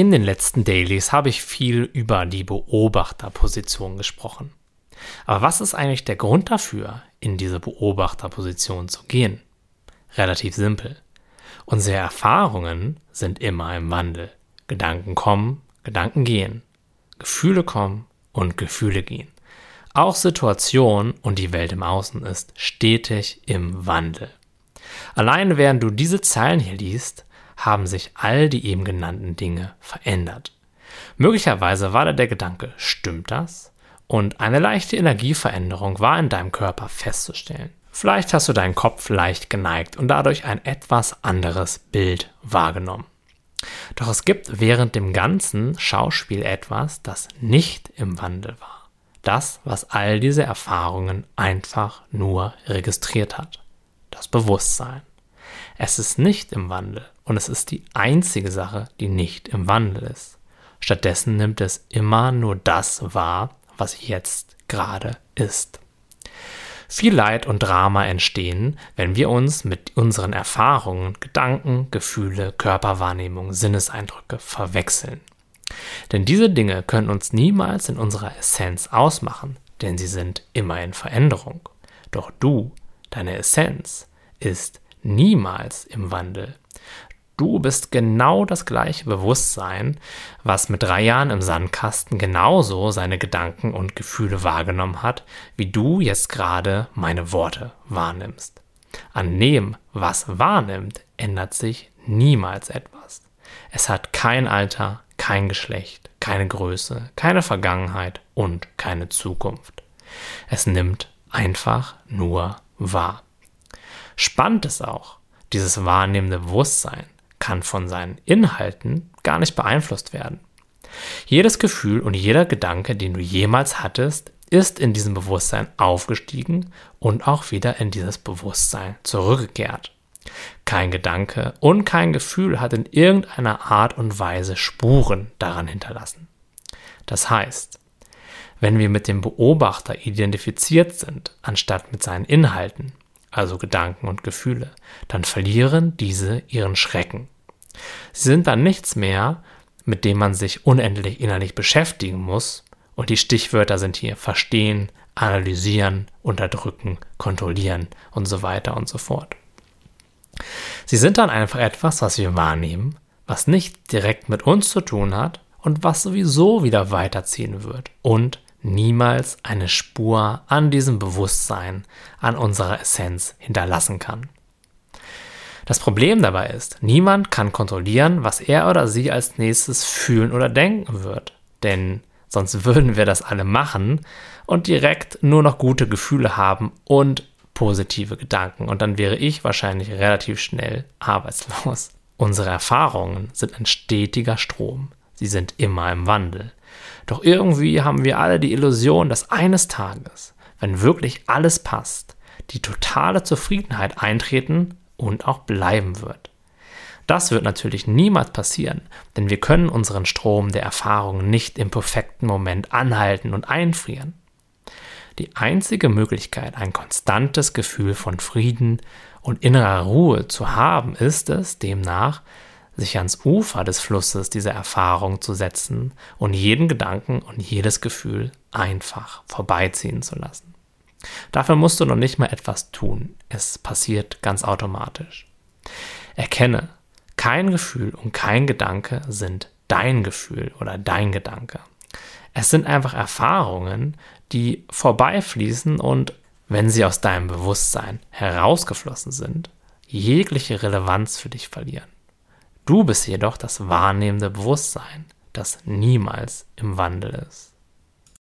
In den letzten Dailies habe ich viel über die Beobachterposition gesprochen. Aber was ist eigentlich der Grund dafür, in diese Beobachterposition zu gehen? Relativ simpel. Unsere Erfahrungen sind immer im Wandel. Gedanken kommen, Gedanken gehen. Gefühle kommen und Gefühle gehen. Auch Situation und die Welt im Außen ist stetig im Wandel. Allein während du diese Zeilen hier liest, haben sich all die eben genannten Dinge verändert. Möglicherweise war da der Gedanke, stimmt das? Und eine leichte Energieveränderung war in deinem Körper festzustellen. Vielleicht hast du deinen Kopf leicht geneigt und dadurch ein etwas anderes Bild wahrgenommen. Doch es gibt während dem ganzen Schauspiel etwas, das nicht im Wandel war. Das, was all diese Erfahrungen einfach nur registriert hat. Das Bewusstsein. Es ist nicht im Wandel und es ist die einzige Sache, die nicht im Wandel ist. Stattdessen nimmt es immer nur das wahr, was jetzt gerade ist. Viel Leid und Drama entstehen, wenn wir uns mit unseren Erfahrungen, Gedanken, Gefühle, Körperwahrnehmung, Sinneseindrücke verwechseln. Denn diese Dinge können uns niemals in unserer Essenz ausmachen, denn sie sind immer in Veränderung. Doch du, deine Essenz, ist niemals im Wandel. Du bist genau das gleiche Bewusstsein, was mit drei Jahren im Sandkasten genauso seine Gedanken und Gefühle wahrgenommen hat, wie du jetzt gerade meine Worte wahrnimmst. An dem, was wahrnimmt, ändert sich niemals etwas. Es hat kein Alter, kein Geschlecht, keine Größe, keine Vergangenheit und keine Zukunft. Es nimmt einfach nur wahr. Spannend ist auch, dieses wahrnehmende Bewusstsein kann von seinen Inhalten gar nicht beeinflusst werden. Jedes Gefühl und jeder Gedanke, den du jemals hattest, ist in diesem Bewusstsein aufgestiegen und auch wieder in dieses Bewusstsein zurückgekehrt. Kein Gedanke und kein Gefühl hat in irgendeiner Art und Weise Spuren daran hinterlassen. Das heißt, wenn wir mit dem Beobachter identifiziert sind, anstatt mit seinen Inhalten, also Gedanken und Gefühle, dann verlieren diese ihren Schrecken. Sie sind dann nichts mehr, mit dem man sich unendlich innerlich beschäftigen muss, und die Stichwörter sind hier verstehen, analysieren, unterdrücken, kontrollieren und so weiter und so fort. Sie sind dann einfach etwas, was wir wahrnehmen, was nicht direkt mit uns zu tun hat und was sowieso wieder weiterziehen wird und niemals eine Spur an diesem Bewusstsein, an unserer Essenz hinterlassen kann. Das Problem dabei ist, niemand kann kontrollieren, was er oder sie als nächstes fühlen oder denken wird. Denn sonst würden wir das alle machen und direkt nur noch gute Gefühle haben und positive Gedanken. Und dann wäre ich wahrscheinlich relativ schnell arbeitslos. Unsere Erfahrungen sind ein stetiger Strom. Sie sind immer im Wandel. Doch irgendwie haben wir alle die Illusion, dass eines Tages, wenn wirklich alles passt, die totale Zufriedenheit eintreten und auch bleiben wird. Das wird natürlich niemals passieren, denn wir können unseren Strom der Erfahrung nicht im perfekten Moment anhalten und einfrieren. Die einzige Möglichkeit, ein konstantes Gefühl von Frieden und innerer Ruhe zu haben, ist es demnach, sich ans Ufer des Flusses dieser Erfahrung zu setzen und jeden Gedanken und jedes Gefühl einfach vorbeiziehen zu lassen. Dafür musst du noch nicht mal etwas tun. Es passiert ganz automatisch. Erkenne, kein Gefühl und kein Gedanke sind dein Gefühl oder dein Gedanke. Es sind einfach Erfahrungen, die vorbeifließen und, wenn sie aus deinem Bewusstsein herausgeflossen sind, jegliche Relevanz für dich verlieren. Du bist jedoch das wahrnehmende Bewusstsein, das niemals im Wandel ist.